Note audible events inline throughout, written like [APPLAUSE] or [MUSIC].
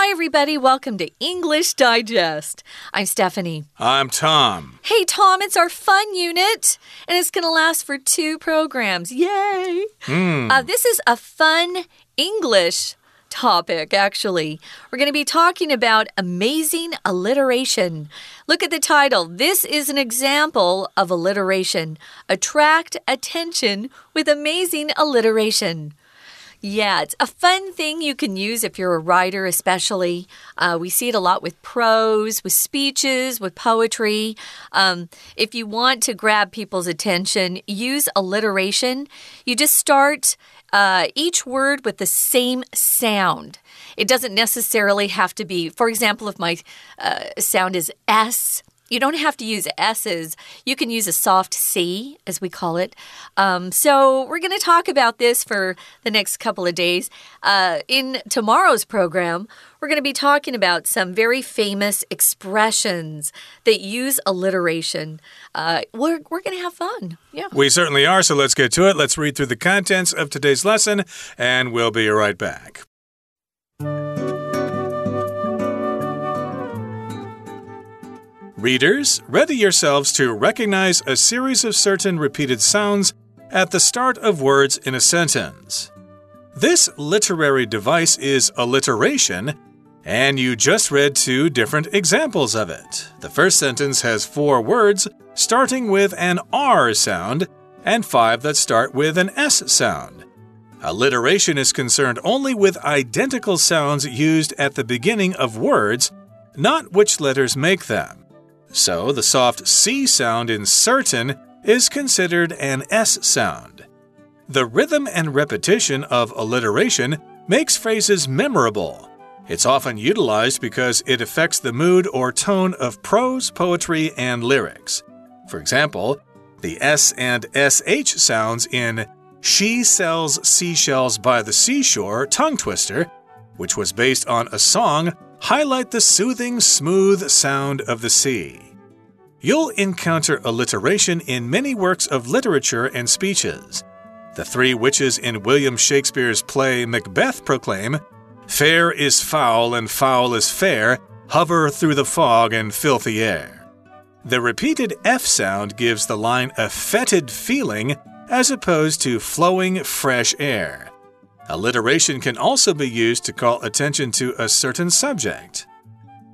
Hi, everybody. Welcome to English Digest. I'm Stephanie. I'm Tom. Hey, Tom, it's our fun unit, and it's going to last for two programs. Yay! Mm. Uh, this is a fun English topic, actually. We're going to be talking about amazing alliteration. Look at the title. This is an example of alliteration. Attract attention with amazing alliteration. Yeah, it's a fun thing you can use if you're a writer, especially. Uh, we see it a lot with prose, with speeches, with poetry. Um, if you want to grab people's attention, use alliteration. You just start uh, each word with the same sound. It doesn't necessarily have to be, for example, if my uh, sound is S, you don't have to use S's. You can use a soft C, as we call it. Um, so, we're going to talk about this for the next couple of days. Uh, in tomorrow's program, we're going to be talking about some very famous expressions that use alliteration. Uh, we're we're going to have fun. Yeah. We certainly are. So, let's get to it. Let's read through the contents of today's lesson, and we'll be right back. Readers, ready yourselves to recognize a series of certain repeated sounds at the start of words in a sentence. This literary device is alliteration, and you just read two different examples of it. The first sentence has four words starting with an R sound and five that start with an S sound. Alliteration is concerned only with identical sounds used at the beginning of words, not which letters make them. So the soft C sound in certain is considered an S sound. The rhythm and repetition of alliteration makes phrases memorable. It's often utilized because it affects the mood or tone of prose, poetry, and lyrics. For example, the S and SH sounds in She Sells Seashells by the Seashore tongue twister, which was based on a song highlight the soothing, smooth sound of the sea. You'll encounter alliteration in many works of literature and speeches. The three witches in William Shakespeare's play Macbeth proclaim, Fair is foul and foul is fair, hover through the fog and filthy air. The repeated F sound gives the line a fetid feeling as opposed to flowing, fresh air. Alliteration can also be used to call attention to a certain subject.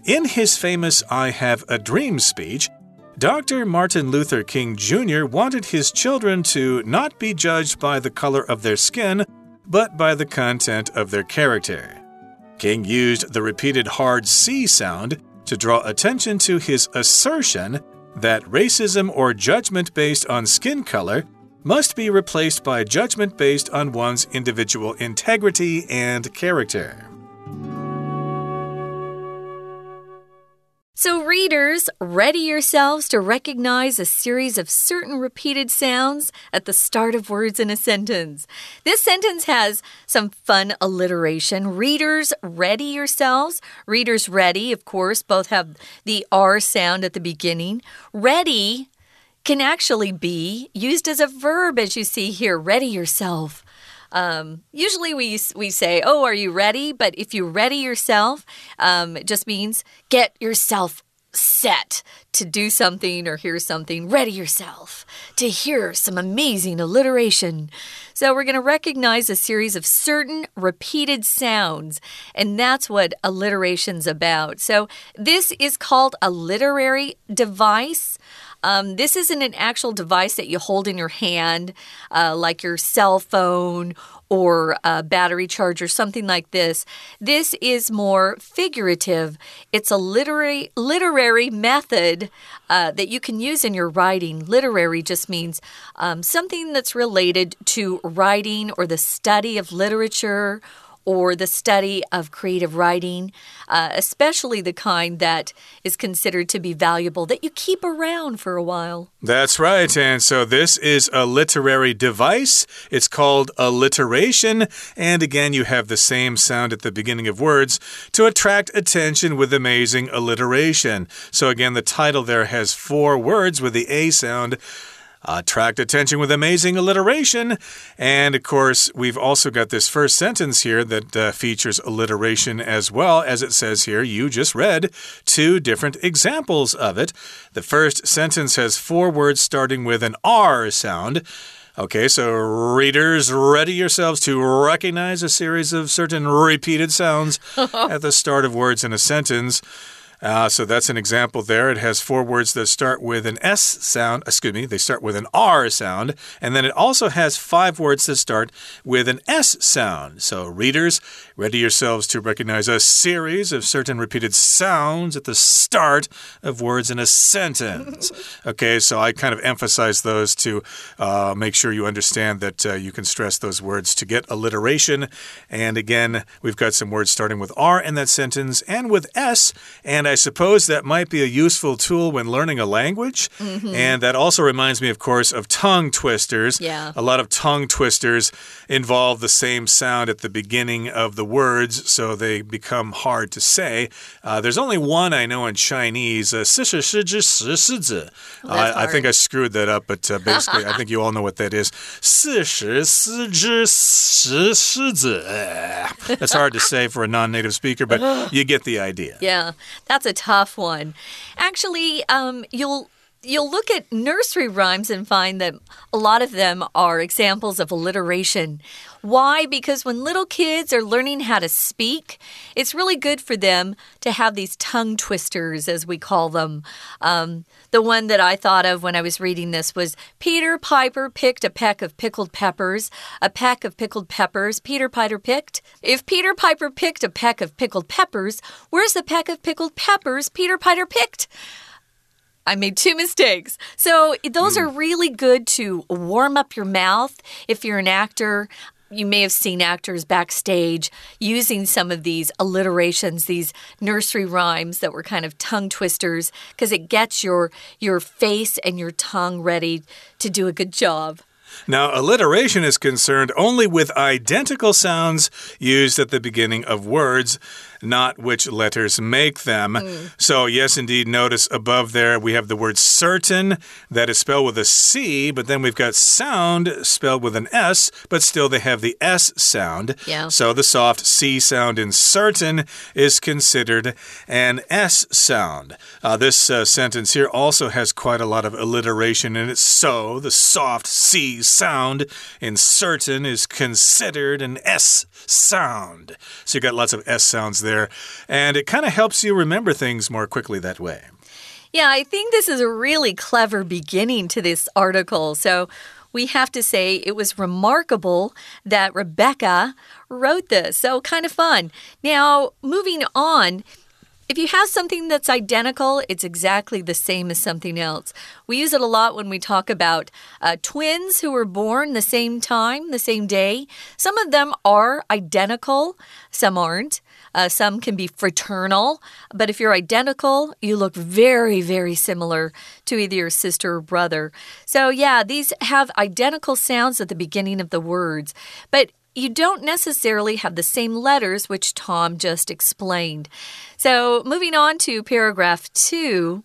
In his famous I Have a Dream speech, Dr. Martin Luther King Jr. wanted his children to not be judged by the color of their skin, but by the content of their character. King used the repeated hard C sound to draw attention to his assertion that racism or judgment based on skin color must be replaced by judgment based on one's individual integrity and character. So, readers, ready yourselves to recognize a series of certain repeated sounds at the start of words in a sentence. This sentence has some fun alliteration. Readers, ready yourselves. Readers, ready, of course, both have the R sound at the beginning. Ready can actually be used as a verb, as you see here. Ready yourself. Um, usually we we say, "Oh, are you ready?" But if you ready yourself, um, it just means get yourself set to do something or hear something. Ready yourself to hear some amazing alliteration. So we're going to recognize a series of certain repeated sounds, and that's what alliteration's about. So this is called a literary device. Um, this isn't an actual device that you hold in your hand, uh, like your cell phone or a battery charger, something like this. This is more figurative. It's a literary literary method uh, that you can use in your writing. Literary just means um, something that's related to writing or the study of literature or the study of creative writing, uh, especially the kind that is considered to be valuable that you keep around for a while. That's right. And so this is a literary device. It's called alliteration. And again, you have the same sound at the beginning of words to attract attention with amazing alliteration. So again, the title there has four words with the A sound. Attract attention with amazing alliteration. And of course, we've also got this first sentence here that uh, features alliteration as well. As it says here, you just read two different examples of it. The first sentence has four words starting with an R sound. Okay, so readers, ready yourselves to recognize a series of certain repeated sounds [LAUGHS] at the start of words in a sentence. Uh, so that's an example there. It has four words that start with an S sound. Excuse me, they start with an R sound. And then it also has five words that start with an S sound. So, readers, ready yourselves to recognize a series of certain repeated sounds at the start of words in a sentence. [LAUGHS] okay, so I kind of emphasize those to uh, make sure you understand that uh, you can stress those words to get alliteration. And again, we've got some words starting with R in that sentence and with S. And I I suppose that might be a useful tool when learning a language. Mm -hmm. And that also reminds me, of course, of tongue twisters. Yeah. A lot of tongue twisters involve the same sound at the beginning of the words, so they become hard to say. Uh, there's only one I know in Chinese, uh, I, I think I screwed that up, but uh, basically, I think you all know what that is. [LAUGHS] [LAUGHS] That's hard to say for a non native speaker, but [LAUGHS] you get the idea. Yeah, that's that's a tough one. Actually, um, you'll you'll look at nursery rhymes and find that a lot of them are examples of alliteration. Why? Because when little kids are learning how to speak, it's really good for them to have these tongue twisters, as we call them. Um, the one that I thought of when I was reading this was Peter Piper picked a peck of pickled peppers. A peck of pickled peppers. Peter Piper picked. If Peter Piper picked a peck of pickled peppers, where's the peck of pickled peppers Peter Piper picked? I made two mistakes. So, those mm. are really good to warm up your mouth if you're an actor you may have seen actors backstage using some of these alliterations, these nursery rhymes that were kind of tongue twisters, because it gets your your face and your tongue ready to do a good job. Now, alliteration is concerned only with identical sounds used at the beginning of words not which letters make them. Mm. So, yes, indeed, notice above there we have the word certain that is spelled with a C, but then we've got sound spelled with an S, but still they have the S sound. Yeah. So the soft C sound in certain is considered an S sound. Uh, this uh, sentence here also has quite a lot of alliteration in it. So the soft C sound in certain is considered an S sound. So you've got lots of S sounds there there. And it kind of helps you remember things more quickly that way. Yeah, I think this is a really clever beginning to this article. So we have to say it was remarkable that Rebecca wrote this. So kind of fun. Now, moving on. If you have something that's identical, it's exactly the same as something else. We use it a lot when we talk about uh, twins who were born the same time, the same day. Some of them are identical, some aren't. Uh, some can be fraternal, but if you're identical, you look very, very similar to either your sister or brother. So, yeah, these have identical sounds at the beginning of the words, but you don't necessarily have the same letters, which Tom just explained. So, moving on to paragraph two.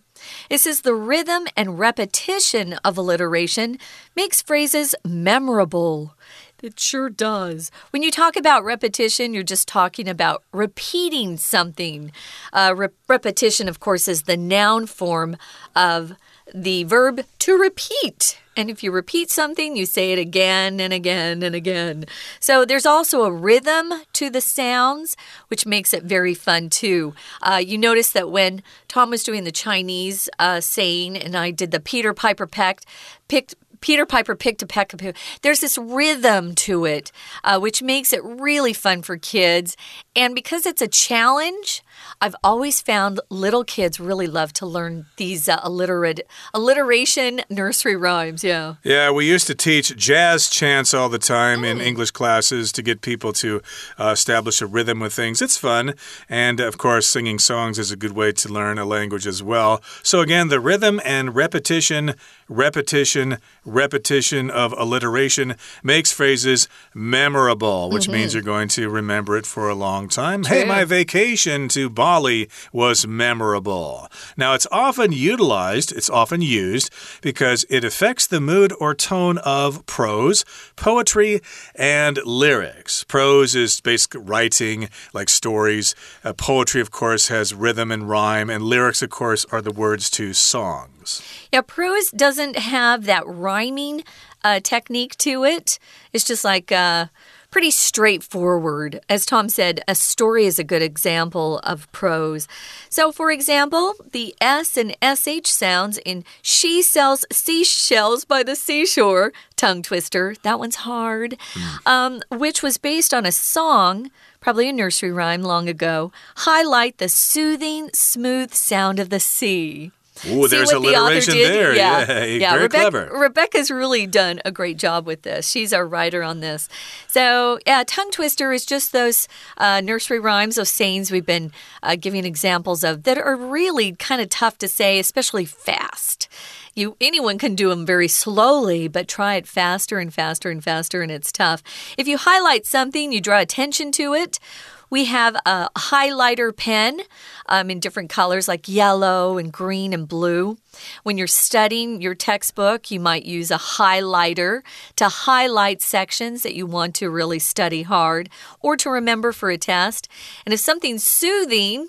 It says the rhythm and repetition of alliteration makes phrases memorable. It sure does. When you talk about repetition, you're just talking about repeating something. Uh, re repetition, of course, is the noun form of the verb to repeat. And if you repeat something, you say it again and again and again. So there's also a rhythm to the sounds, which makes it very fun too. Uh, you notice that when Tom was doing the Chinese uh, saying and I did the Peter Piper pecked, picked Peter Piper picked a peck peckapoo. There's this rhythm to it, uh, which makes it really fun for kids. And because it's a challenge, I've always found little kids really love to learn these uh, alliterate alliteration nursery rhymes. Yeah. Yeah, we used to teach jazz chants all the time mm. in English classes to get people to uh, establish a rhythm with things. It's fun, and of course, singing songs is a good way to learn a language as well. So again, the rhythm and repetition repetition, repetition of alliteration makes phrases memorable, which mm -hmm. means you're going to remember it for a long time. True. Hey, my vacation to Bali was memorable. Now, it's often utilized, it's often used because it affects the mood or tone of prose, poetry, and lyrics. Prose is basic writing, like stories. Uh, poetry, of course, has rhythm and rhyme, and lyrics, of course, are the words to songs. Yeah, prose doesn't have that rhyming uh, technique to it. It's just like. Uh, pretty straightforward. As Tom said, a story is a good example of prose. So, for example, the S and SH sounds in She Sells Seashells by the Seashore, tongue twister, that one's hard, mm. um, which was based on a song probably a nursery rhyme long ago, highlight the soothing, smooth sound of the sea. Ooh, there's alliteration the there. Yeah, yeah, [LAUGHS] yeah. very Rebecca, clever. Rebecca's really done a great job with this. She's our writer on this. So, yeah, tongue twister is just those uh, nursery rhymes, those sayings we've been uh, giving examples of that are really kind of tough to say, especially fast. You anyone can do them very slowly, but try it faster and faster and faster, and it's tough. If you highlight something, you draw attention to it. We have a highlighter pen um, in different colors like yellow and green and blue. When you're studying your textbook, you might use a highlighter to highlight sections that you want to really study hard or to remember for a test. And if something's soothing,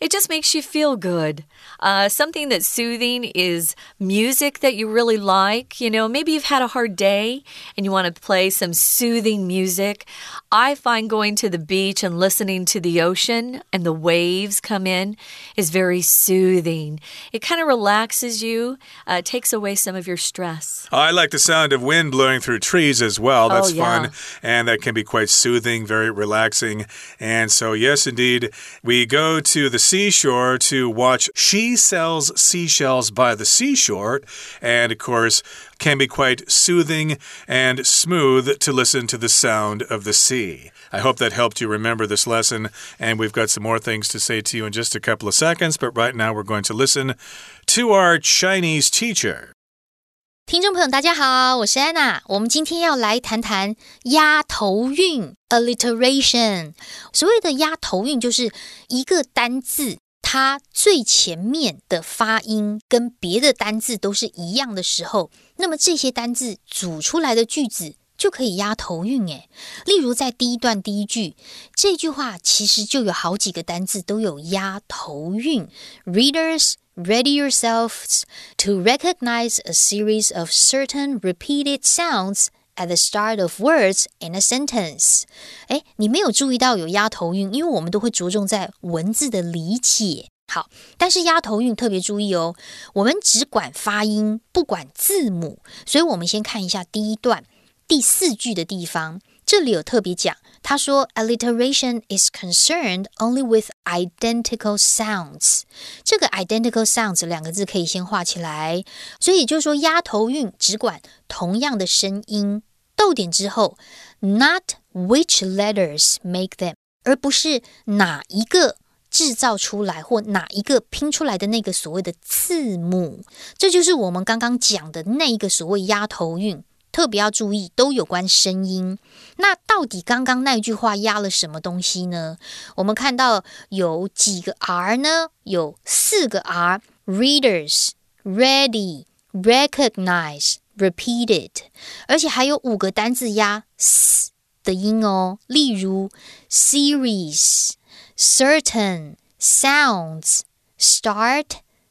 it just makes you feel good. Uh, something that's soothing is music that you really like. You know, maybe you've had a hard day and you want to play some soothing music. I find going to the beach and listening to the ocean and the waves come in is very soothing. It kind of relaxes you, uh, takes away some of your stress. I like the sound of wind blowing through trees as well. That's oh, yeah. fun. And that can be quite soothing, very relaxing. And so, yes, indeed, we go to the seashore to watch She Sells Seashells by the Seashore. And of course, can be quite soothing and smooth to listen to the sound of the sea. I hope that helped you remember this lesson. And we've got some more things to say to you in just a couple of seconds. But right now, we're going to listen to our Chinese teacher. 听众朋友，大家好，我是安娜。我们今天要来谈谈押头韵 （alliteration）。所谓的押头韵，就是一个单字 它最前面的发音跟别的单字都是一样的时候，那么这些单字组出来的句子就可以押头韵。诶，例如在第一段第一句，这句话其实就有好几个单字都有押头韵。Readers。Ready yourselves to recognize a series of certain repeated sounds at the start of words in a sentence。哎，你没有注意到有押头韵，因为我们都会着重在文字的理解。好，但是押头韵特别注意哦，我们只管发音，不管字母。所以我们先看一下第一段第四句的地方。这里有特别讲，他说 alliteration is concerned only with identical sounds。这个 identical sounds 两个字可以先画起来，所以就是说押头韵只管同样的声音，逗点之后，not which letters make them，而不是哪一个制造出来或哪一个拼出来的那个所谓的字母。这就是我们刚刚讲的那一个所谓押头韵。特别要注意，都有关声音。那到底刚刚那句话压了什么东西呢？我们看到有几个 R 呢？有四个 R：readers、ready、recognize、repeated，而且还有五个单字压 s 的音哦。例如 series、certain、sounds、start、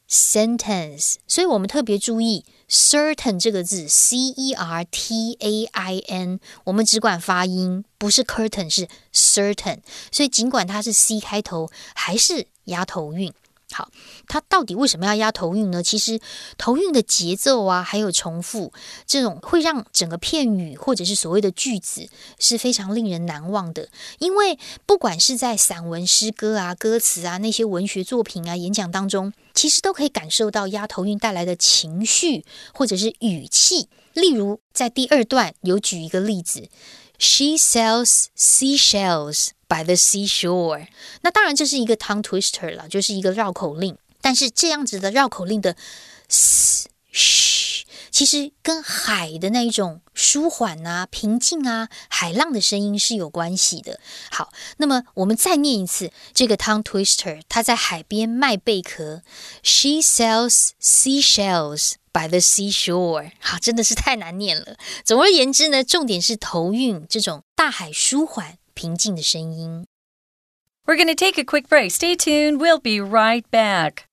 sentence。所以我们特别注意。certain 这个字，c e r t a i n，我们只管发音，不是 curtain，是 certain。所以尽管它是 c 开头，还是押头韵。好，它到底为什么要押头韵呢？其实头韵的节奏啊，还有重复，这种会让整个片语或者是所谓的句子是非常令人难忘的。因为不管是在散文、诗歌啊、歌词啊那些文学作品啊、演讲当中，其实都可以感受到押头韵带来的情绪或者是语气。例如在第二段有举一个例子：She sells seashells。By the seashore，那当然这是一个 tongue twister 了，就是一个绕口令。但是这样子的绕口令的 s 其实跟海的那一种舒缓啊、平静啊、海浪的声音是有关系的。好，那么我们再念一次这个 tongue twister，他在海边卖贝壳。She sells seashells by the seashore。好，真的是太难念了。总而言之呢，重点是头韵这种大海舒缓平静的声音。We're going to take a quick break. Stay tuned. We'll be right back.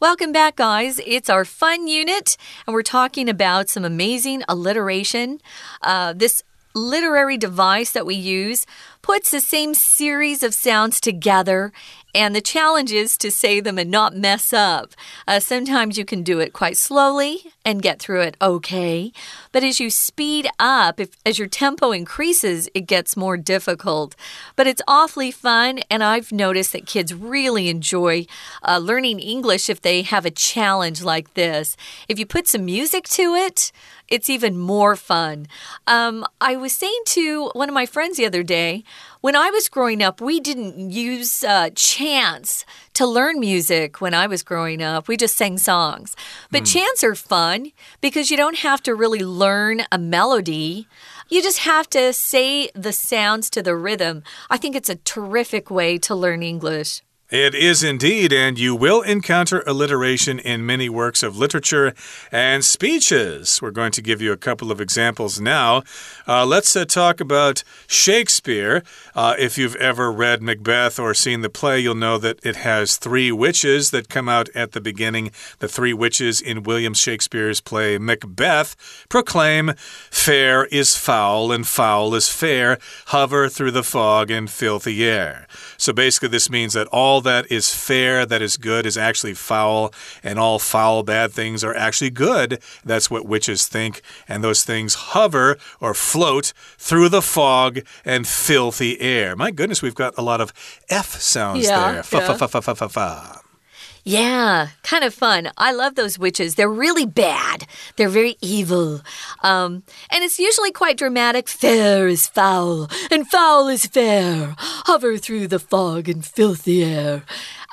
Welcome back, guys. It's our fun unit, and we're talking about some amazing alliteration. Uh, this literary device that we use puts the same series of sounds together and the challenge is to say them and not mess up. Uh, sometimes you can do it quite slowly and get through it okay. But as you speed up, if, as your tempo increases, it gets more difficult. But it's awfully fun, and I've noticed that kids really enjoy uh, learning English if they have a challenge like this. If you put some music to it, it's even more fun. Um, I was saying to one of my friends the other day, when I was growing up, we didn't use uh, chants to learn music when I was growing up. We just sang songs. But mm. chants are fun because you don't have to really learn a melody. You just have to say the sounds to the rhythm. I think it's a terrific way to learn English. It is indeed, and you will encounter alliteration in many works of literature and speeches. We're going to give you a couple of examples now. Uh, let's uh, talk about Shakespeare. Uh, if you've ever read Macbeth or seen the play, you'll know that it has three witches that come out at the beginning. The three witches in William Shakespeare's play Macbeth proclaim, Fair is foul and foul is fair, hover through the fog and filthy air. So basically, this means that all that is fair, that is good, is actually foul, and all foul, bad things are actually good. That's what witches think. And those things hover or float through the fog and filthy air. My goodness, we've got a lot of F sounds yeah, there. Fa, yeah. fa, fa, fa, fa, fa, fa. Yeah, kind of fun. I love those witches. They're really bad. They're very evil. Um, and it's usually quite dramatic. Fair is foul, and foul is fair. Hover through the fog and filthy air.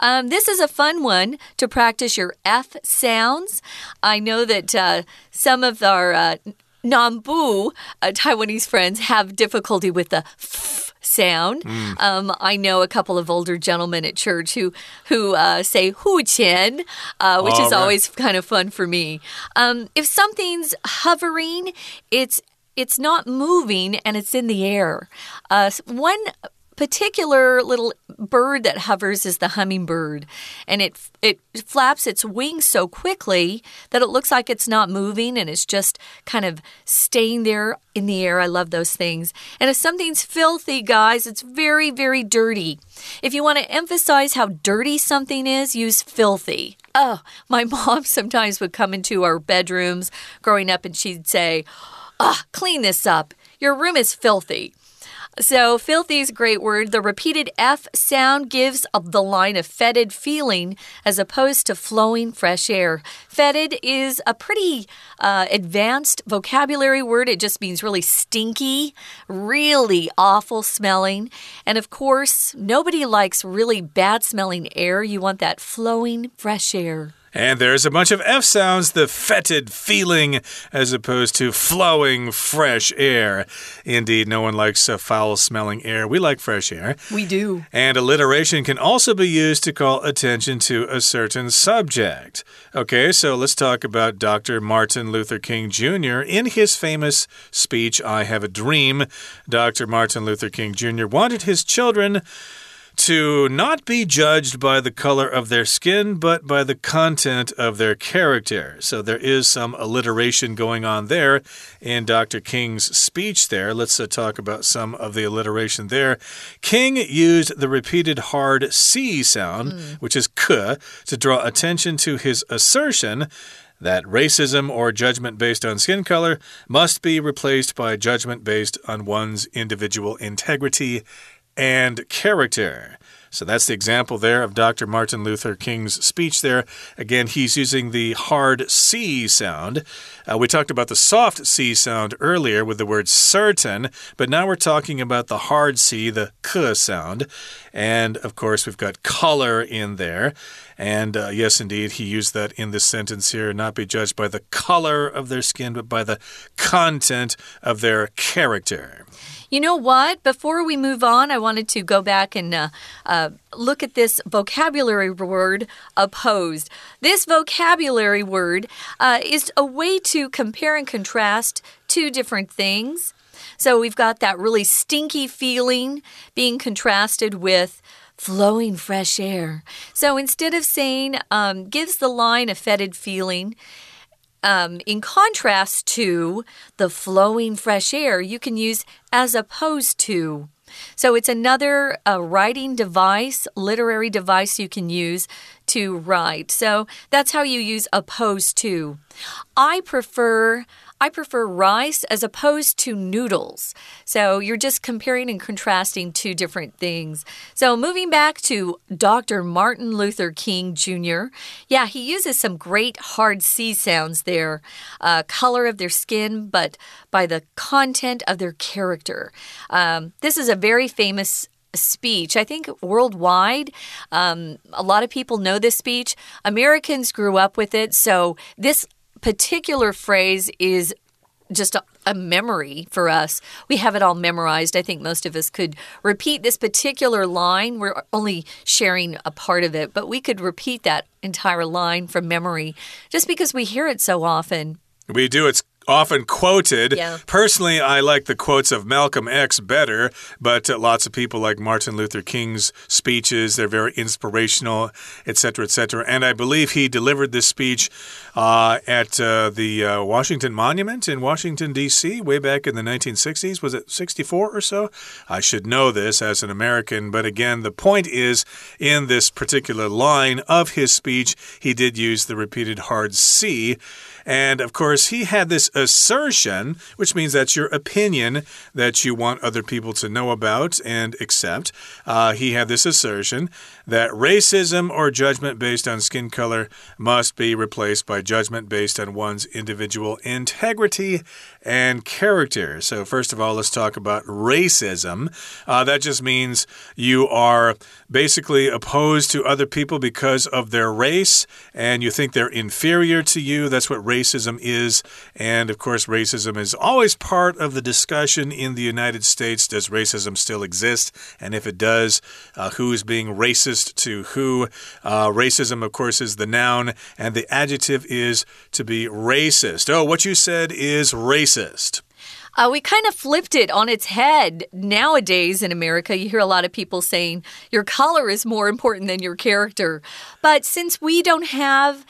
Um, this is a fun one to practice your F sounds. I know that uh, some of our uh, Nambu uh, Taiwanese friends have difficulty with the f sound. Mm. Um, I know a couple of older gentlemen at church who who uh, say hu qian, uh, which All is right. always kind of fun for me. Um, if something's hovering, it's it's not moving and it's in the air. Uh, one particular little bird that hovers is the hummingbird, and it it flaps its wings so quickly that it looks like it's not moving and it's just kind of staying there in the air. I love those things. And if something's filthy, guys, it's very very dirty. If you want to emphasize how dirty something is, use filthy. Oh, my [LAUGHS] mom sometimes would come into our bedrooms growing up and she'd say, "Ah, oh, clean this up. Your room is filthy." So, filthy is a great word. The repeated F sound gives the line a fetid feeling as opposed to flowing fresh air. Fetid is a pretty uh, advanced vocabulary word. It just means really stinky, really awful smelling. And of course, nobody likes really bad smelling air. You want that flowing fresh air. And there's a bunch of F sounds, the fetid feeling as opposed to flowing fresh air. Indeed, no one likes a foul smelling air. We like fresh air. We do. And alliteration can also be used to call attention to a certain subject. Okay, so let's talk about Dr. Martin Luther King Jr. In his famous speech, I Have a Dream, Dr. Martin Luther King Jr. wanted his children to not be judged by the color of their skin, but by the content of their character. So there is some alliteration going on there in Dr. King's speech there. Let's uh, talk about some of the alliteration there. King used the repeated hard C sound, mm. which is k, to draw attention to his assertion that racism or judgment based on skin color must be replaced by judgment based on one's individual integrity and character. So that's the example there of Dr. Martin Luther King's speech there. Again, he's using the hard C sound. Uh, we talked about the soft C sound earlier with the word certain, but now we're talking about the hard C, the K sound. And of course, we've got color in there. And uh, yes, indeed, he used that in this sentence here not be judged by the color of their skin, but by the content of their character. You know what? Before we move on, I wanted to go back and uh, uh, look at this vocabulary word, opposed. This vocabulary word uh, is a way to compare and contrast two different things. So we've got that really stinky feeling being contrasted with flowing fresh air. So instead of saying um, gives the line a fetid feeling, um, in contrast to the flowing fresh air, you can use as opposed to. So it's another uh, writing device, literary device you can use to write. So that's how you use opposed to. I prefer I prefer rice as opposed to noodles. So you're just comparing and contrasting two different things. So moving back to Dr. Martin Luther King Jr., yeah, he uses some great hard C sounds there. Uh, color of their skin, but by the content of their character. Um, this is a very famous speech. I think worldwide, um, a lot of people know this speech. Americans grew up with it, so this particular phrase is just a, a, memory for us. We have it all memorized. I think most of us could repeat this particular line. We're only sharing a part of it, but we could repeat that entire line from memory just because we hear it so often. We do. It's often quoted. Yeah. Personally, I like the quotes of Malcolm X better, but uh, lots of people like Martin Luther King's speeches. They're very inspirational, etc., etc. And I believe he delivered this speech uh, at uh, the uh, Washington Monument in Washington, D.C., way back in the 1960s. Was it 64 or so? I should know this as an American, but again, the point is in this particular line of his speech, he did use the repeated hard C. And of course, he had this assertion, which means that's your opinion that you want other people to know about and accept. Uh, he had this assertion that racism or judgment based on skin color must be replaced by judgment based on one's individual integrity and character. So, first of all, let's talk about racism. Uh, that just means you are basically opposed to other people because of their race and you think they're inferior to you. That's what racism is. And of course, racism is always part of the discussion in the United States. Does racism still exist? And if it does, uh, who is being racist to who? Uh, racism, of course, is the noun, and the adjective is to be racist. Oh, what you said is racist. Uh, we kind of flipped it on its head. Nowadays in America, you hear a lot of people saying your color is more important than your character. But since we don't have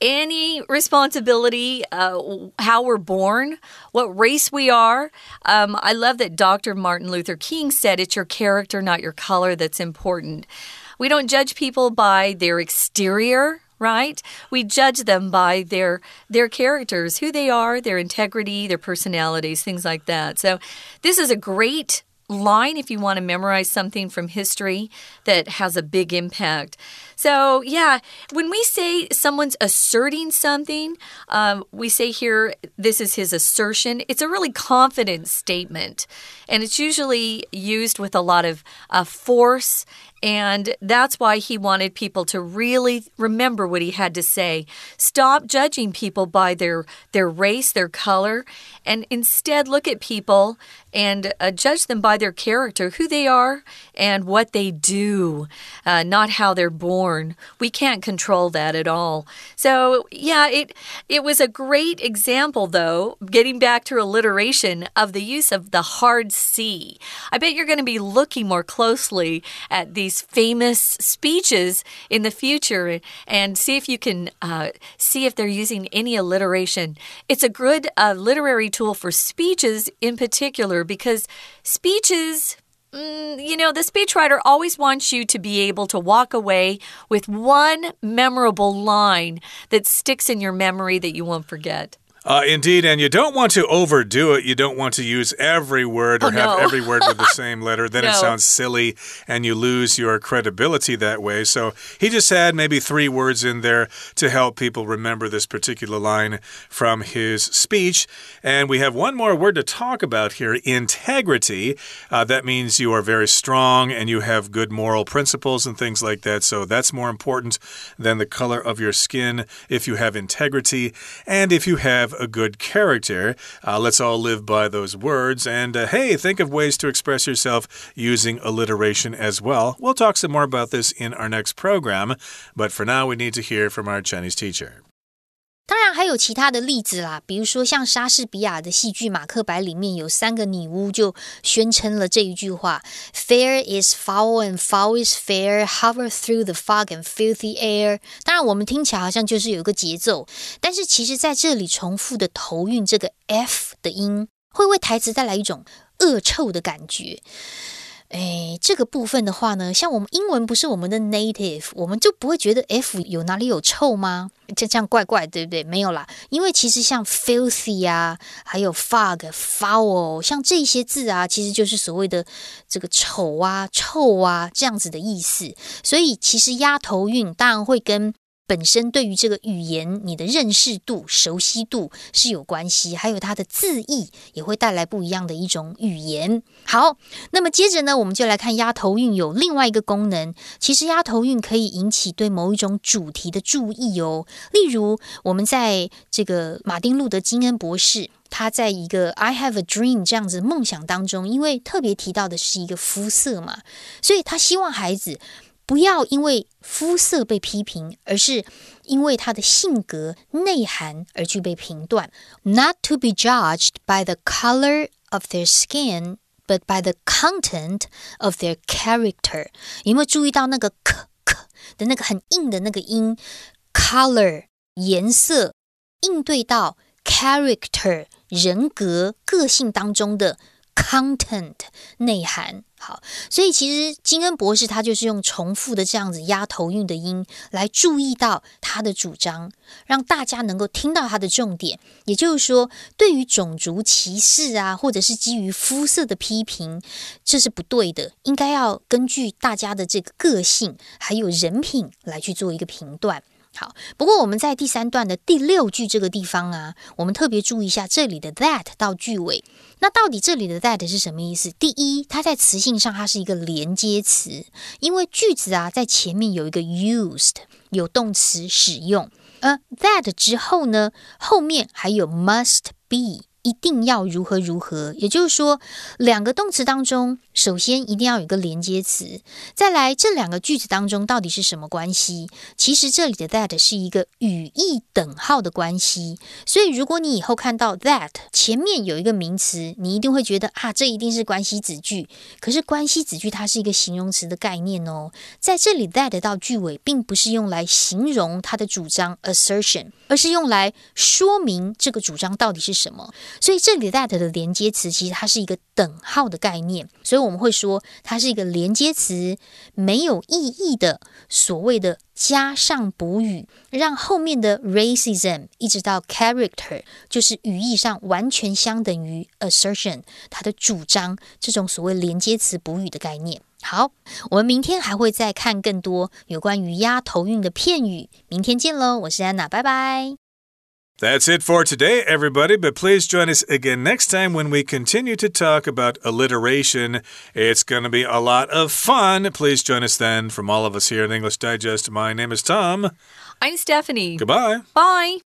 any responsibility uh, how we're born, what race we are. Um, I love that Dr. Martin Luther King said it's your character, not your color, that's important. We don't judge people by their exterior right? We judge them by their their characters, who they are, their integrity, their personalities, things like that. So this is a great line if you want to memorize something from history that has a big impact. So, yeah, when we say someone's asserting something, um, we say here, this is his assertion. It's a really confident statement, and it's usually used with a lot of uh, force and that's why he wanted people to really remember what he had to say. Stop judging people by their, their race, their color, and instead look at people and uh, judge them by their character, who they are, and what they do, uh, not how they're born. We can't control that at all. So, yeah, it, it was a great example, though, getting back to alliteration, of the use of the hard C. I bet you're going to be looking more closely at these these famous speeches in the future and see if you can uh, see if they're using any alliteration. It's a good uh, literary tool for speeches in particular because speeches mm, you know, the speechwriter always wants you to be able to walk away with one memorable line that sticks in your memory that you won't forget. Uh, indeed, and you don't want to overdo it. You don't want to use every word or Oh, have no. every word with the [LAUGHS] same letter. Then it sounds silly and you lose your credibility that way. So he just had maybe three words in there to help people remember this particular line from his speech. And we have one more word to talk about here integrity. Uh, that means you are very strong and you have good moral principles and things like that. So that's more important than the color of your skin if you have integrity and if you have a good character. Uh, let's all live by those words. And uh, hey, think of ways to express yourself using alliteration as well. We'll talk some more about this in our next program. But for now, we need to hear from our Chinese teacher. 当然还有其他的例子啦，比如说像莎士比亚的戏剧《马克白》里面有三个女巫就宣称了这一句话：“Fair is foul and foul is fair, hover through the fog and filthy air。”当然我们听起来好像就是有一个节奏，但是其实在这里重复的头韵这个 f 的音，会为台词带来一种恶臭的感觉。哎，这个部分的话呢，像我们英文不是我们的 native，我们就不会觉得 f 有哪里有臭吗？这这样怪怪，对不对？没有啦，因为其实像 filthy 啊，还有 fog、foul，像这些字啊，其实就是所谓的这个丑啊、臭啊这样子的意思。所以其实压头韵当然会跟本身对于这个语言你的认识度、熟悉度是有关系，还有它的字义也会带来不一样的一种语言。好，那么接着呢，我们就来看压头韵有另外一个功能。其实压头韵可以引起对某一种主题的注意哦。例如，我们在这个马丁路德金恩博士。他在一个 "I have a dream" 这样子梦想当中，因为特别提到的是一个肤色嘛，所以他希望孩子不要因为肤色被批评，而是因为他的性格内涵而去被评断。Not to be judged by the color of their skin, but by the content of their character。有没有注意到那个 k k 的那个很硬的那个音？color 颜色应对到 character 人格个性当中的 content 内涵。好，所以其实金恩博士他就是用重复的这样子压头韵的音来注意到他的主张，让大家能够听到他的重点。也就是说，对于种族歧视啊，或者是基于肤色的批评，这是不对的，应该要根据大家的这个个性还有人品来去做一个评断。好，不过我们在第三段的第六句这个地方啊，我们特别注意一下这里的 that 到句尾。那到底这里的 that 是什么意思？第一，它在词性上它是一个连接词，因为句子啊在前面有一个 used，有动词使用，呃 that 之后呢，后面还有 must be。一定要如何如何，也就是说，两个动词当中，首先一定要有一个连接词，再来这两个句子当中到底是什么关系？其实这里的 that 是一个语义等号的关系，所以如果你以后看到 that 前面有一个名词，你一定会觉得啊，这一定是关系子句。可是关系子句它是一个形容词的概念哦，在这里 that 到句尾，并不是用来形容它的主张 assertion，而是用来说明这个主张到底是什么。所以这里 that 的连接词其实它是一个等号的概念，所以我们会说它是一个连接词，没有意义的所谓的加上补语，让后面的 racism 一直到 character 就是语义上完全相等于 assertion 它的主张这种所谓连接词补语的概念。好，我们明天还会再看更多有关于押头韵的片语。明天见喽，我是安娜，拜拜。That's it for today, everybody. But please join us again next time when we continue to talk about alliteration. It's going to be a lot of fun. Please join us then. From all of us here at English Digest, my name is Tom. I'm Stephanie. Goodbye. Bye.